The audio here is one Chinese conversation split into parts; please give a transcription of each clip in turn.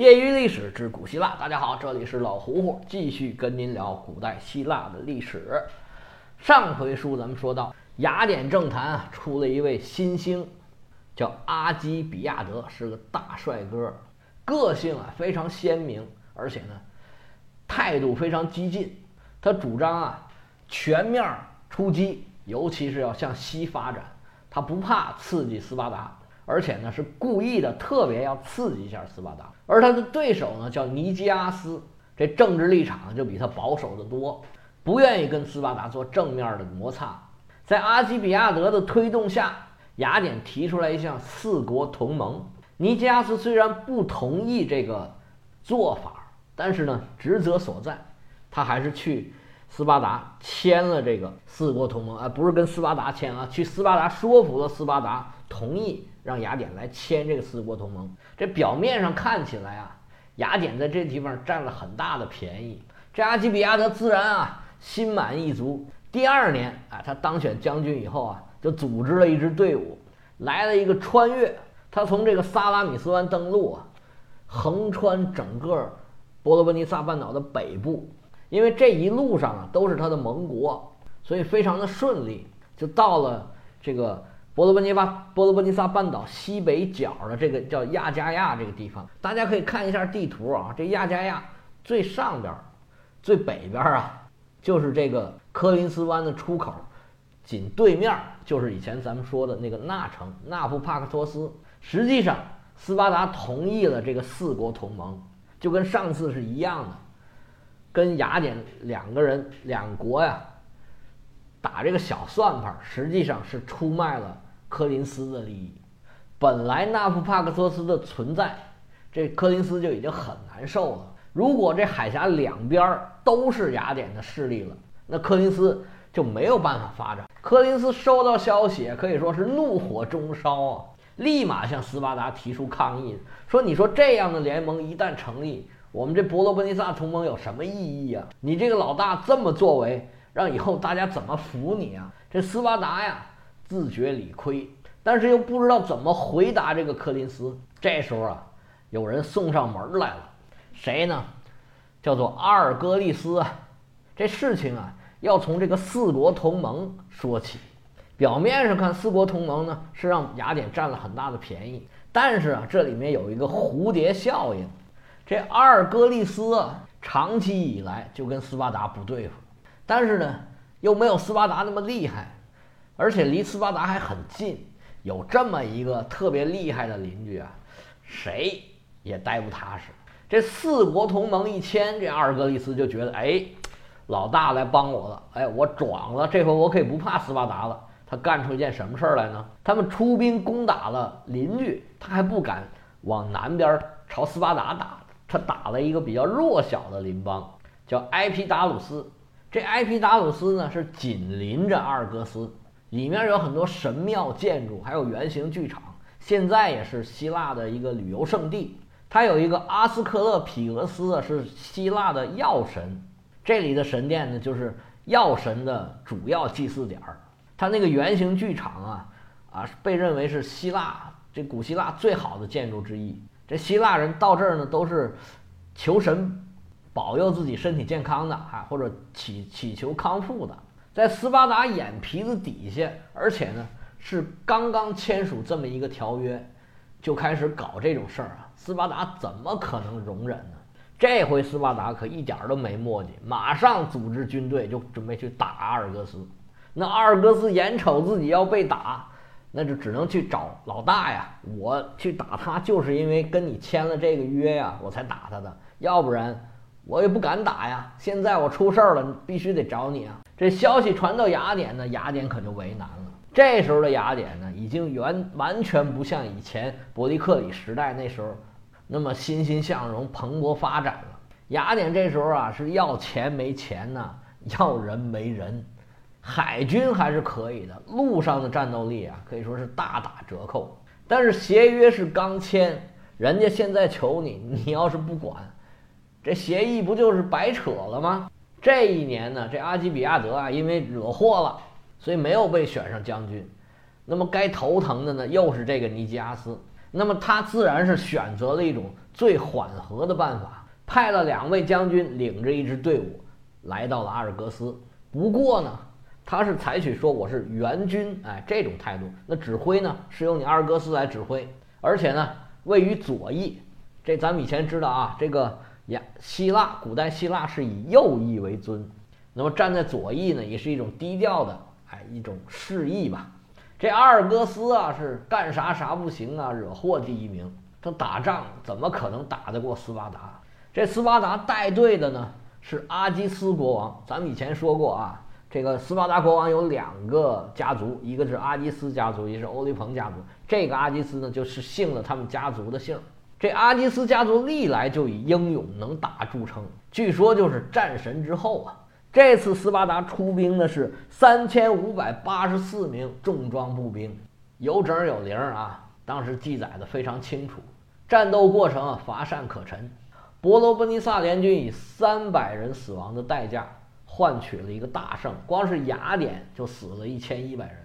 业余历史之古希腊，大家好，这里是老胡胡，继续跟您聊古代希腊的历史。上回书咱们说到，雅典政坛啊出了一位新星，叫阿基比亚德，是个大帅哥，个性啊非常鲜明，而且呢态度非常激进。他主张啊全面出击，尤其是要向西发展，他不怕刺激斯巴达。而且呢，是故意的，特别要刺激一下斯巴达。而他的对手呢，叫尼基阿斯，这政治立场就比他保守的多，不愿意跟斯巴达做正面的摩擦。在阿基比亚德的推动下，雅典提出来一项四国同盟。尼基阿斯虽然不同意这个做法，但是呢，职责所在，他还是去斯巴达签了这个四国同盟。啊，不是跟斯巴达签啊，去斯巴达说服了斯巴达同意。让雅典来签这个四国同盟，这表面上看起来啊，雅典在这地方占了很大的便宜。这阿基比亚德自然啊心满意足。第二年啊，他当选将军以后啊，就组织了一支队伍，来了一个穿越。他从这个萨拉米斯湾登陆啊，横穿整个波罗奔尼撒半岛的北部，因为这一路上啊都是他的盟国，所以非常的顺利，就到了这个。波罗奔尼撒波罗奔尼撒半岛西北角的这个叫亚加亚这个地方，大家可以看一下地图啊。这亚加亚最上边、最北边啊，就是这个科林斯湾的出口，紧对面就是以前咱们说的那个纳城纳夫帕克托斯。实际上，斯巴达同意了这个四国同盟，就跟上次是一样的，跟雅典两个人两国呀。打这个小算盘，实际上是出卖了柯林斯的利益。本来纳夫帕克托斯的存在，这柯林斯就已经很难受了。如果这海峡两边都是雅典的势力了，那柯林斯就没有办法发展。柯林斯收到消息，可以说是怒火中烧啊，立马向斯巴达提出抗议，说：“你说这样的联盟一旦成立，我们这伯罗奔尼撒同盟有什么意义啊？你这个老大这么作为。”让以后大家怎么服你啊？这斯巴达呀，自觉理亏，但是又不知道怎么回答这个柯林斯。这时候啊，有人送上门来了，谁呢？叫做阿尔戈利斯啊。这事情啊，要从这个四国同盟说起。表面上看，四国同盟呢是让雅典占了很大的便宜，但是啊，这里面有一个蝴蝶效应。这阿尔戈利斯啊，长期以来就跟斯巴达不对付。但是呢，又没有斯巴达那么厉害，而且离斯巴达还很近。有这么一个特别厉害的邻居啊，谁也待不踏实。这四国同盟一签，这阿尔戈利斯就觉得，哎，老大来帮我了，哎，我壮了，这回我可以不怕斯巴达了。他干出一件什么事儿来呢？他们出兵攻打了邻居，他还不敢往南边朝斯巴达打，他打了一个比较弱小的邻邦，叫埃皮达鲁斯。这埃皮达鲁斯呢是紧邻着阿尔戈斯，里面有很多神庙建筑，还有圆形剧场，现在也是希腊的一个旅游胜地。它有一个阿斯克勒皮俄斯啊，是希腊的药神，这里的神殿呢就是药神的主要祭祀点儿。它那个圆形剧场啊，啊被认为是希腊这古希腊最好的建筑之一。这希腊人到这儿呢都是求神。保佑自己身体健康的哈，或者祈祈求康复的，在斯巴达眼皮子底下，而且呢是刚刚签署这么一个条约，就开始搞这种事儿啊！斯巴达怎么可能容忍呢？这回斯巴达可一点都没墨迹，马上组织军队就准备去打阿尔戈斯。那阿尔戈斯眼瞅自己要被打，那就只能去找老大呀！我去打他，就是因为跟你签了这个约呀，我才打他的，要不然。我也不敢打呀！现在我出事儿了，必须得找你啊！这消息传到雅典呢，雅典可就为难了。这时候的雅典呢，已经完完全不像以前伯利克里时代那时候那么欣欣向荣、蓬勃发展了。雅典这时候啊，是要钱没钱呢，要人没人。海军还是可以的，陆上的战斗力啊，可以说是大打折扣。但是协约是刚签，人家现在求你，你要是不管。这协议不就是白扯了吗？这一年呢，这阿基比亚德啊，因为惹祸了，所以没有被选上将军。那么该头疼的呢，又是这个尼基阿斯。那么他自然是选择了一种最缓和的办法，派了两位将军领着一支队伍来到了阿尔戈斯。不过呢，他是采取说我是援军，哎，这种态度。那指挥呢是由你阿尔戈斯来指挥，而且呢位于左翼。这咱们以前知道啊，这个呀，希腊古代希腊是以右翼为尊，那么站在左翼呢，也是一种低调的，哎，一种示意吧。这阿尔戈斯啊，是干啥啥不行啊，惹祸第一名。他打仗怎么可能打得过斯巴达？这斯巴达带队的呢是阿基斯国王。咱们以前说过啊，这个斯巴达国王有两个家族，一个是阿基斯家族，一个是欧利蓬家族。这个阿基斯呢，就是姓了他们家族的姓儿。这阿基斯家族历来就以英勇能打著称，据说就是战神之后啊。这次斯巴达出兵的是三千五百八十四名重装步兵，有整有零啊。当时记载的非常清楚，战斗过程啊乏善可陈。伯罗奔尼撒联军以三百人死亡的代价换取了一个大胜，光是雅典就死了一千一百人。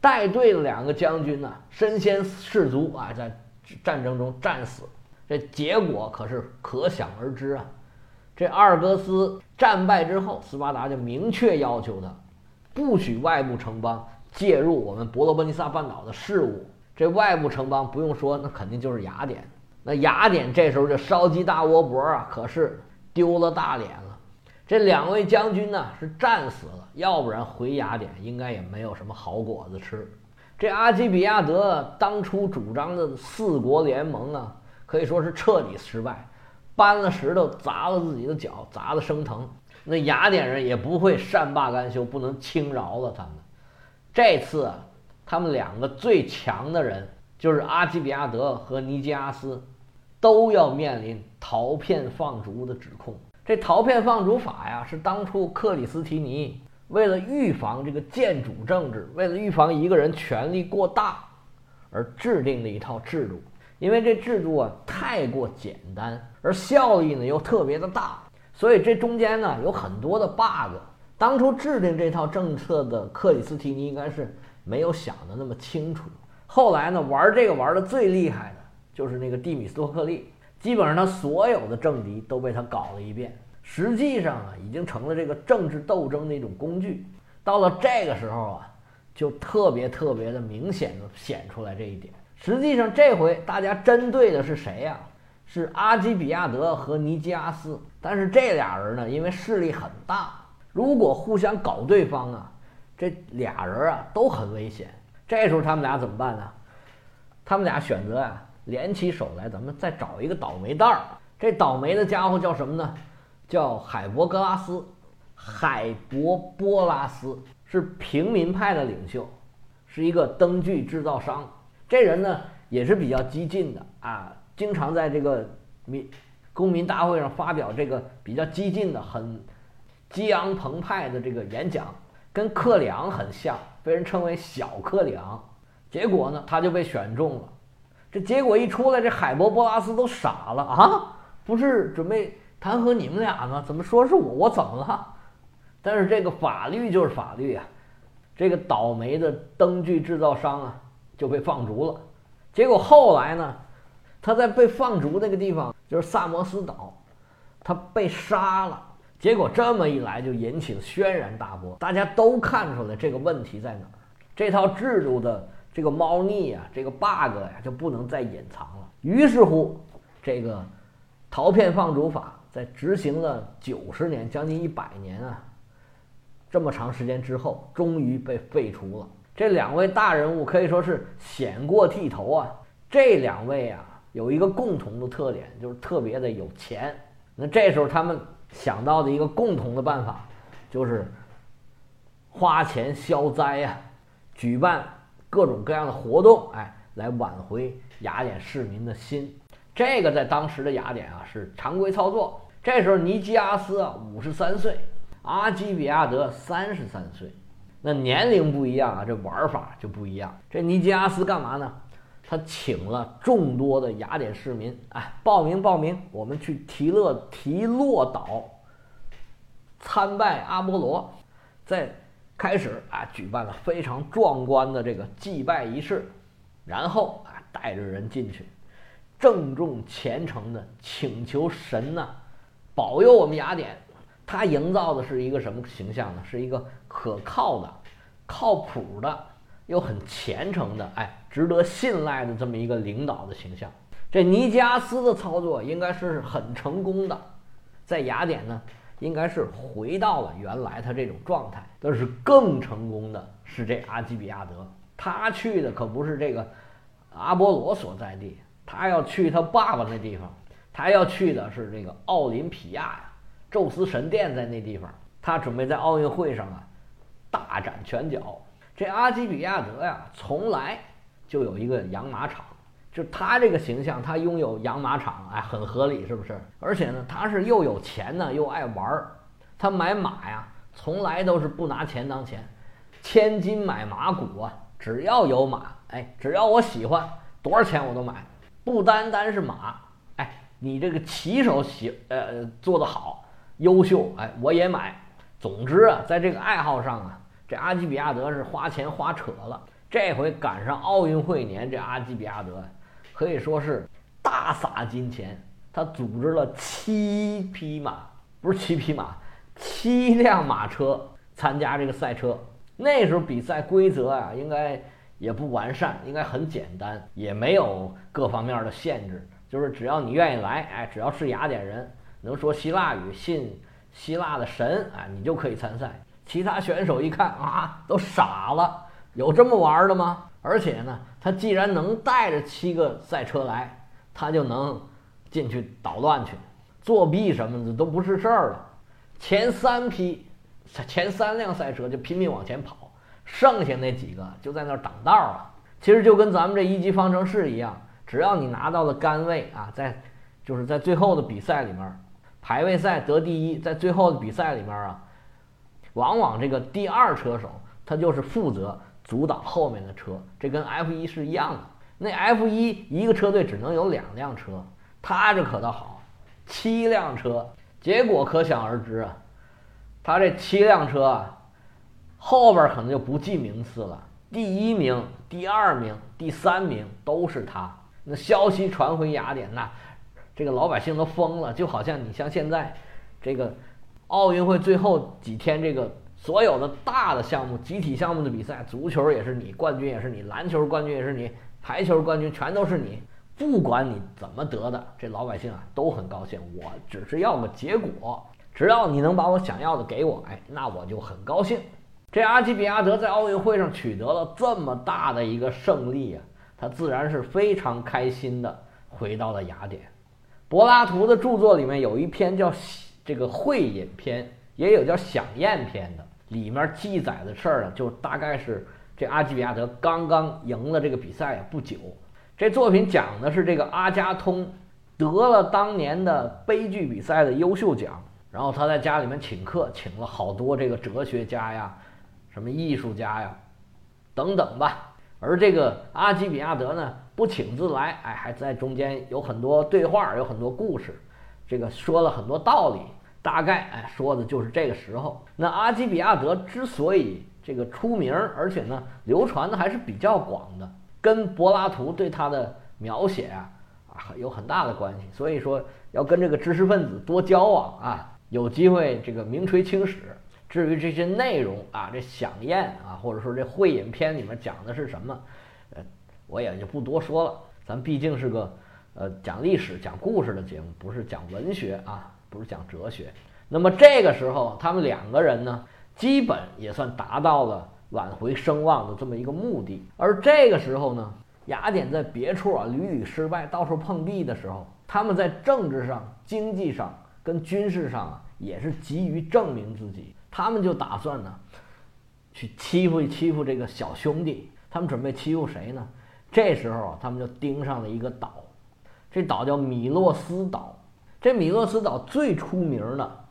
带队的两个将军呢身先士卒啊，在战争中战死，这结果可是可想而知啊。这阿尔戈斯战败之后，斯巴达就明确要求他，不许外部城邦介入我们伯罗奔尼撒半岛的事务。这外部城邦不用说，那肯定就是雅典。那雅典这时候就烧鸡大窝脖啊，可是丢了大脸了。这两位将军呢是战死了，要不然回雅典应该也没有什么好果子吃。这阿基比亚德当初主张的四国联盟啊，可以说是彻底失败。搬了石头砸了自己的脚，砸得生疼。那雅典人也不会善罢甘休，不能轻饶了他们。这次，他们两个最强的人，就是阿基比亚德和尼基阿斯，都要面临陶片放逐的指控。这陶片放逐法呀，是当初克里斯提尼为了预防这个建主政治，为了预防一个人权力过大，而制定的一套制度。因为这制度啊太过简单，而效益呢又特别的大，所以这中间呢有很多的 bug。当初制定这套政策的克里斯提尼应该是没有想的那么清楚。后来呢玩这个玩的最厉害的就是那个蒂米斯托克利，基本上他所有的政敌都被他搞了一遍。实际上啊已经成了这个政治斗争的一种工具。到了这个时候啊，就特别特别的明显的显出来这一点。实际上，这回大家针对的是谁呀？是阿基比亚德和尼基阿斯。但是这俩人呢，因为势力很大，如果互相搞对方啊，这俩人啊都很危险。这时候他们俩怎么办呢？他们俩选择啊，联起手来，咱们再找一个倒霉蛋儿。这倒霉的家伙叫什么呢？叫海博格拉斯。海博波拉斯是平民派的领袖，是一个灯具制造商。这人呢也是比较激进的啊，经常在这个民公民大会上发表这个比较激进的、很激昂澎湃的这个演讲，跟克里昂很像，被人称为小克里昂。结果呢，他就被选中了。这结果一出来，这海伯波拉斯都傻了啊！不是准备弹劾你们俩吗？怎么说是我？我怎么了？但是这个法律就是法律啊，这个倒霉的灯具制造商啊。就被放逐了，结果后来呢，他在被放逐那个地方就是萨摩斯岛，他被杀了。结果这么一来就引起了轩然大波，大家都看出来这个问题在哪儿，这套制度的这个猫腻啊，这个 bug 呀就不能再隐藏了。于是乎，这个陶片放逐法在执行了九十年，将近一百年啊，这么长时间之后，终于被废除了。这两位大人物可以说是显过剃头啊！这两位啊有一个共同的特点，就是特别的有钱。那这时候他们想到的一个共同的办法，就是花钱消灾呀，举办各种各样的活动，哎，来挽回雅典市民的心。这个在当时的雅典啊是常规操作。这时候尼基阿斯啊五十三岁，阿基比亚德三十三岁。那年龄不一样啊，这玩法就不一样。这尼基阿斯干嘛呢？他请了众多的雅典市民，哎，报名报名，我们去提勒提洛岛参拜阿波罗。在开始啊，举办了非常壮观的这个祭拜仪式，然后啊，带着人进去，郑重虔诚的请求神呐保佑我们雅典。他营造的是一个什么形象呢？是一个可靠的、靠谱的，又很虔诚的，哎，值得信赖的这么一个领导的形象。这尼加斯的操作应该是很成功的，在雅典呢，应该是回到了原来他这种状态。但是更成功的是这阿基比亚德，他去的可不是这个阿波罗所在地，他要去他爸爸那地方，他要去的是这个奥林匹亚呀。宙斯神殿在那地方，他准备在奥运会上啊大展拳脚。这阿基比亚德呀，从来就有一个养马场，就他这个形象，他拥有养马场，哎，很合理，是不是？而且呢，他是又有钱呢，又爱玩儿。他买马呀，从来都是不拿钱当钱，千金买马骨啊，只要有马，哎，只要我喜欢，多少钱我都买。不单单是马，哎，你这个骑手喜呃做得好。优秀，哎，我也买。总之啊，在这个爱好上啊，这阿基比亚德是花钱花扯了。这回赶上奥运会年，这阿基比亚德可以说是大撒金钱。他组织了七匹马，不是七匹马，七辆马车参加这个赛车。那时候比赛规则啊，应该也不完善，应该很简单，也没有各方面的限制，就是只要你愿意来，哎，只要是雅典人。能说希腊语、信希腊的神啊，你就可以参赛。其他选手一看啊，都傻了，有这么玩的吗？而且呢，他既然能带着七个赛车来，他就能进去捣乱去，作弊什么的都不是事儿了。前三批、前三辆赛车就拼命往前跑，剩下那几个就在那儿挡道了。其实就跟咱们这一级方程式一样，只要你拿到了杆位啊，在就是在最后的比赛里面。排位赛得第一，在最后的比赛里面啊，往往这个第二车手他就是负责阻挡后面的车，这跟 F 一是一样的。那 F 一一个车队只能有两辆车，他这可倒好，七辆车，结果可想而知啊。他这七辆车啊，后边可能就不计名次了，第一名、第二名、第三名都是他。那消息传回雅典，娜。这个老百姓都疯了，就好像你像现在，这个奥运会最后几天，这个所有的大的项目、集体项目的比赛，足球也是你冠军，也是你；篮球冠军也是你；排球冠军全都是你。不管你怎么得的，这老百姓啊都很高兴。我只是要个结果，只要你能把我想要的给我，哎，那我就很高兴。这阿基比亚德在奥运会上取得了这么大的一个胜利啊，他自然是非常开心的回到了雅典。柏拉图的著作里面有一篇叫《这个会饮篇》，也有叫《享宴篇》的，里面记载的事儿呢，就大概是这阿基比亚德刚刚赢了这个比赛不久。这作品讲的是这个阿加通得了当年的悲剧比赛的优秀奖，然后他在家里面请客，请了好多这个哲学家呀、什么艺术家呀等等吧。而这个阿基比亚德呢，不请自来，哎，还在中间有很多对话，有很多故事，这个说了很多道理。大概哎，说的就是这个时候。那阿基比亚德之所以这个出名，而且呢流传的还是比较广的，跟柏拉图对他的描写啊啊有很大的关系。所以说要跟这个知识分子多交往啊，有机会这个名垂青史。至于这些内容啊，这响宴啊，或者说这会饮篇里面讲的是什么，我也就不多说了。咱毕竟是个呃讲历史、讲故事的节目，不是讲文学啊，不是讲哲学。那么这个时候，他们两个人呢，基本也算达到了挽回声望的这么一个目的。而这个时候呢，雅典在别处啊屡屡失败，到处碰壁的时候，他们在政治上、经济上跟军事上啊，也是急于证明自己。他们就打算呢，去欺负欺负这个小兄弟。他们准备欺负谁呢？这时候啊，他们就盯上了一个岛，这岛叫米洛斯岛。这米洛斯岛最出名的，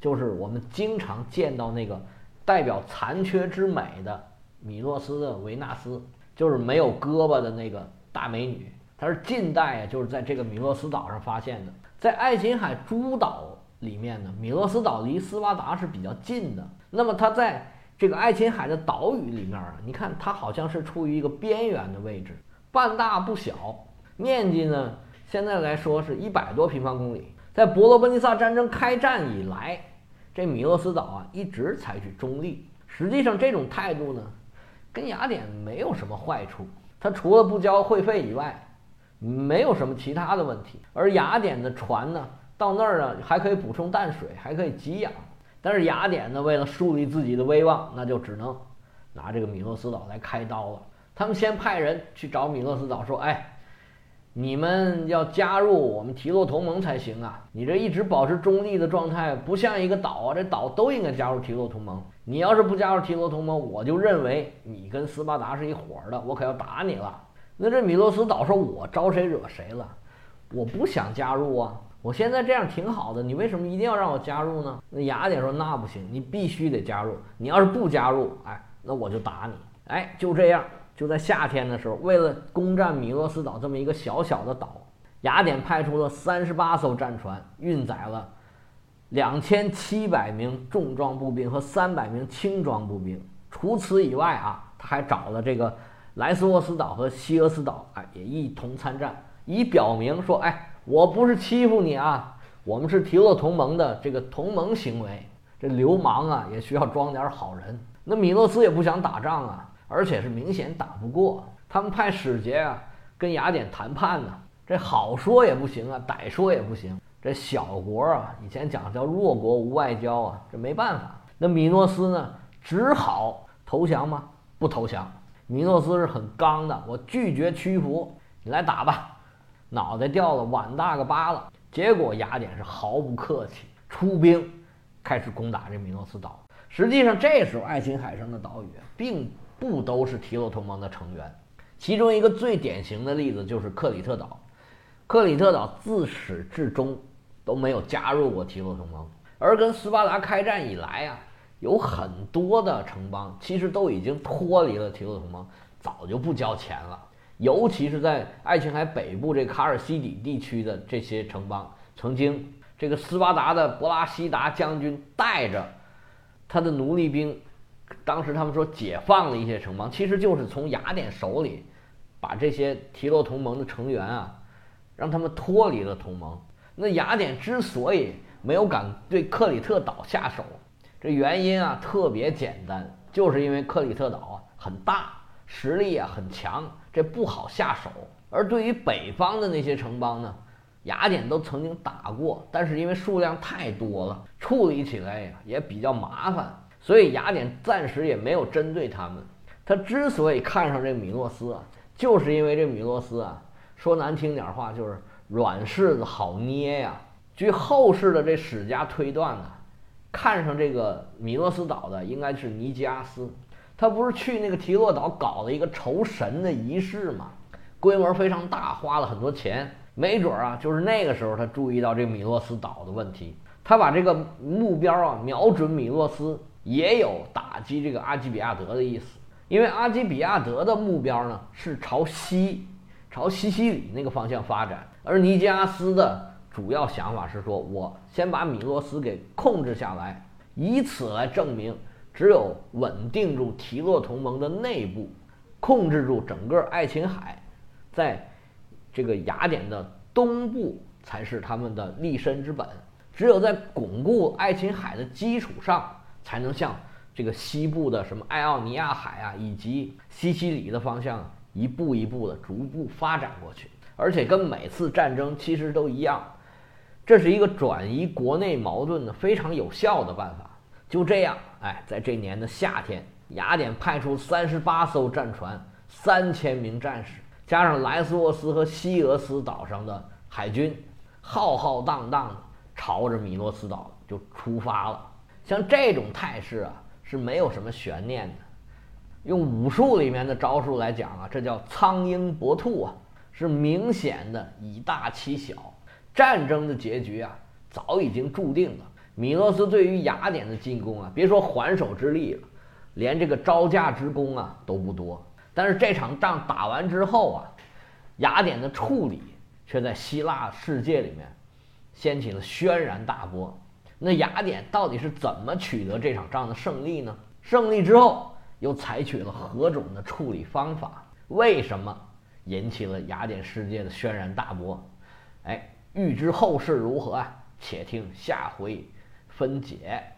就是我们经常见到那个代表残缺之美的米洛斯的维纳斯，就是没有胳膊的那个大美女。她是近代啊，就是在这个米洛斯岛上发现的，在爱琴海诸岛。里面呢，米洛斯岛离斯巴达是比较近的。那么它在这个爱琴海的岛屿里面啊，你看它好像是处于一个边缘的位置，半大不小，面积呢现在来说是一百多平方公里。在伯罗奔尼撒战争开战以来，这米洛斯岛啊一直采取中立。实际上，这种态度呢，跟雅典没有什么坏处。它除了不交会费以外，没有什么其他的问题。而雅典的船呢，到那儿呢还可以补充淡水，还可以给养。但是雅典呢，为了树立自己的威望，那就只能拿这个米洛斯岛来开刀了。他们先派人去找米洛斯岛说：“哎。”你们要加入我们提洛同盟才行啊！你这一直保持中立的状态，不像一个岛啊！这岛都应该加入提洛同盟。你要是不加入提洛同盟，我就认为你跟斯巴达是一伙的，我可要打你了。那这米洛斯岛说：“我招谁惹谁了？我不想加入啊！我现在这样挺好的，你为什么一定要让我加入呢？”那雅典说：“那不行，你必须得加入。你要是不加入，哎，那我就打你。”哎，就这样。就在夏天的时候，为了攻占米洛斯岛这么一个小小的岛，雅典派出了三十八艘战船，运载了两千七百名重装步兵和三百名轻装步兵。除此以外啊，他还找了这个莱斯沃斯岛和希俄斯岛，哎，也一同参战，以表明说，哎，我不是欺负你啊，我们是提洛同盟的这个同盟行为。这流氓啊，也需要装点好人。那米诺斯也不想打仗啊。而且是明显打不过，他们派使节啊跟雅典谈判呢，这好说也不行啊，歹说也不行。这小国啊，以前讲叫弱国无外交啊，这没办法。那米诺斯呢，只好投降吗？不投降。米诺斯是很刚的，我拒绝屈服，你来打吧，脑袋掉了碗大个疤了。结果雅典是毫不客气，出兵开始攻打这米诺斯岛。实际上这时候爱琴海上的岛屿并。不都是提洛同盟的成员，其中一个最典型的例子就是克里特岛。克里特岛自始至终都没有加入过提洛同盟，而跟斯巴达开战以来啊，有很多的城邦其实都已经脱离了提洛同盟，早就不交钱了。尤其是在爱琴海北部这卡尔西底地区的这些城邦，曾经这个斯巴达的伯拉西达将军带着他的奴隶兵。当时他们说解放了一些城邦，其实就是从雅典手里把这些提洛同盟的成员啊，让他们脱离了同盟。那雅典之所以没有敢对克里特岛下手，这原因啊特别简单，就是因为克里特岛啊很大，实力啊很强，这不好下手。而对于北方的那些城邦呢，雅典都曾经打过，但是因为数量太多了，处理起来呀也比较麻烦。所以雅典暂时也没有针对他们。他之所以看上这米诺斯啊，就是因为这米诺斯啊，说难听点话就是软柿子好捏呀。据后世的这史家推断呢，看上这个米诺斯岛的应该是尼基阿斯。他不是去那个提洛岛搞了一个酬神的仪式吗？规模非常大，花了很多钱。没准儿啊，就是那个时候他注意到这个米诺斯岛的问题，他把这个目标啊瞄准米诺斯。也有打击这个阿基比亚德的意思，因为阿基比亚德的目标呢是朝西，朝西西里那个方向发展，而尼基阿斯的主要想法是说，我先把米洛斯给控制下来，以此来证明，只有稳定住提洛同盟的内部，控制住整个爱琴海，在这个雅典的东部才是他们的立身之本，只有在巩固爱琴海的基础上。才能向这个西部的什么爱奥尼亚海啊，以及西西里的方向一步一步的逐步发展过去，而且跟每次战争其实都一样，这是一个转移国内矛盾的非常有效的办法。就这样，哎，在这年的夏天，雅典派出三十八艘战船、三千名战士，加上莱斯沃斯和西俄斯岛上的海军，浩浩荡荡的朝着米诺斯岛就出发了。像这种态势啊，是没有什么悬念的。用武术里面的招数来讲啊，这叫苍鹰搏兔啊，是明显的以大欺小。战争的结局啊，早已经注定了。米诺斯对于雅典的进攻啊，别说还手之力了，连这个招架之功啊都不多。但是这场仗打完之后啊，雅典的处理却在希腊世界里面掀起了轩然大波。那雅典到底是怎么取得这场仗的胜利呢？胜利之后又采取了何种的处理方法？为什么引起了雅典世界的轩然大波。哎，欲知后事如何啊？且听下回分解。